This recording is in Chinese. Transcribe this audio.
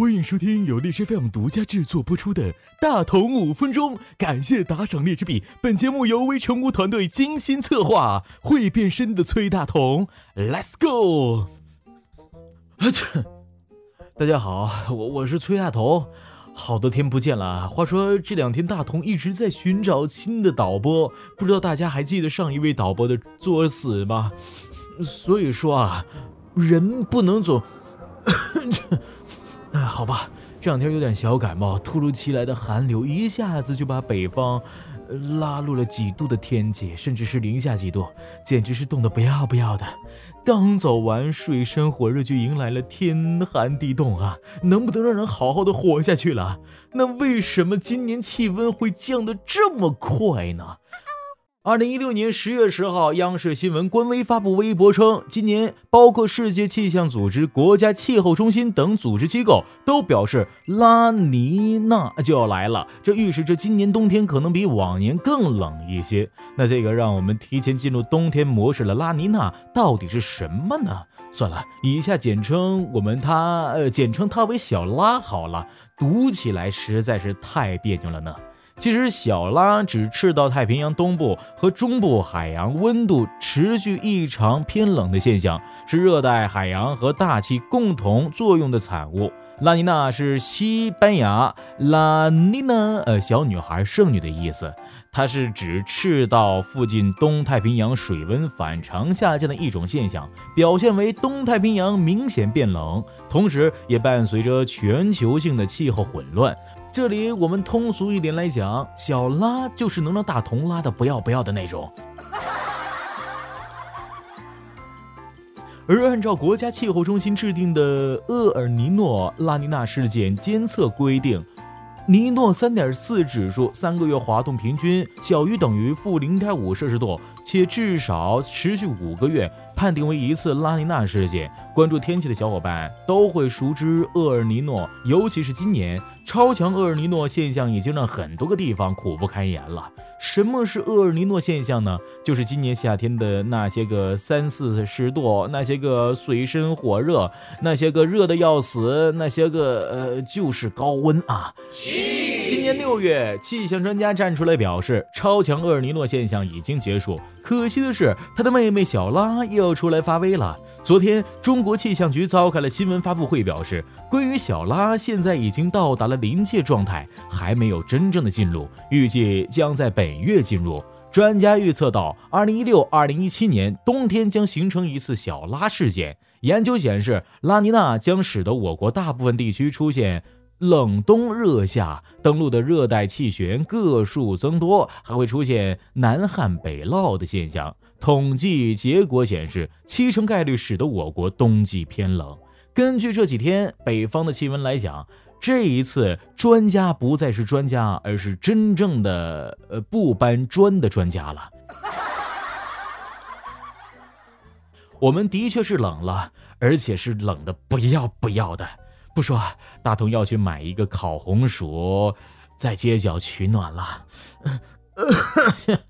欢迎收听由荔枝 FM 独家制作播出的《大同五分钟》，感谢打赏荔枝币。本节目由微成功团队精心策划，会变身的崔大同，Let's go！啊切！大家好，我我是崔大同，好多天不见了。话说这两天大同一直在寻找新的导播，不知道大家还记得上一位导播的作死吗？所以说啊，人不能总。哎，好吧，这两天有点小感冒，突如其来的寒流一下子就把北方拉入了几度的天气，甚至是零下几度，简直是冻得不要不要的。刚走完水深火热，就迎来了天寒地冻啊！能不能让人好好的活下去了？那为什么今年气温会降得这么快呢？二零一六年十月十号，央视新闻官微发布微博称，今年包括世界气象组织、国家气候中心等组织机构都表示拉尼娜就要来了，这预示着今年冬天可能比往年更冷一些。那这个让我们提前进入冬天模式的拉尼娜到底是什么呢？算了，以下简称我们它呃简称它为小拉好了，读起来实在是太别扭了呢。其实，小拉指赤道太平洋东部和中部海洋温度持续异常偏冷的现象，是热带海洋和大气共同作用的产物。拉尼娜是西班牙拉尼娜，呃，小女孩、圣女的意思。它是指赤道附近东太平洋水温反常下降的一种现象，表现为东太平洋明显变冷，同时也伴随着全球性的气候混乱。这里我们通俗一点来讲，小拉就是能让大同拉的不要不要的那种。而按照国家气候中心制定的厄尔尼诺拉尼娜事件监测规定，尼诺三点四指数三个月滑动平均小于等于负零点五摄氏度，且至少持续五个月，判定为一次拉尼娜事件。关注天气的小伙伴都会熟知厄尔尼诺，尤其是今年。超强厄尔尼诺现象已经让很多个地方苦不堪言了。什么是厄尔尼诺现象呢？就是今年夏天的那些个三四十度，那些个水深火热，那些个热的要死，那些个呃就是高温啊。今年六月，气象专家站出来表示，超强厄尔尼诺现象已经结束。可惜的是，他的妹妹小拉又要出来发威了。昨天，中国气象局召开了新闻发布会，表示关于小拉现在已经到达了临界状态，还没有真正的进入，预计将在本月进入。专家预测到，二零一六、二零一七年冬天将形成一次小拉事件。研究显示，拉尼娜将使得我国大部分地区出现冷冬热夏，登陆的热带气旋个数增多，还会出现南旱北涝的现象。统计结果显示，七成概率使得我国冬季偏冷。根据这几天北方的气温来讲，这一次专家不再是专家，而是真正的呃不搬砖的专家了。我们的确是冷了，而且是冷的不要不要的。不说，大同要去买一个烤红薯，在街角取暖了。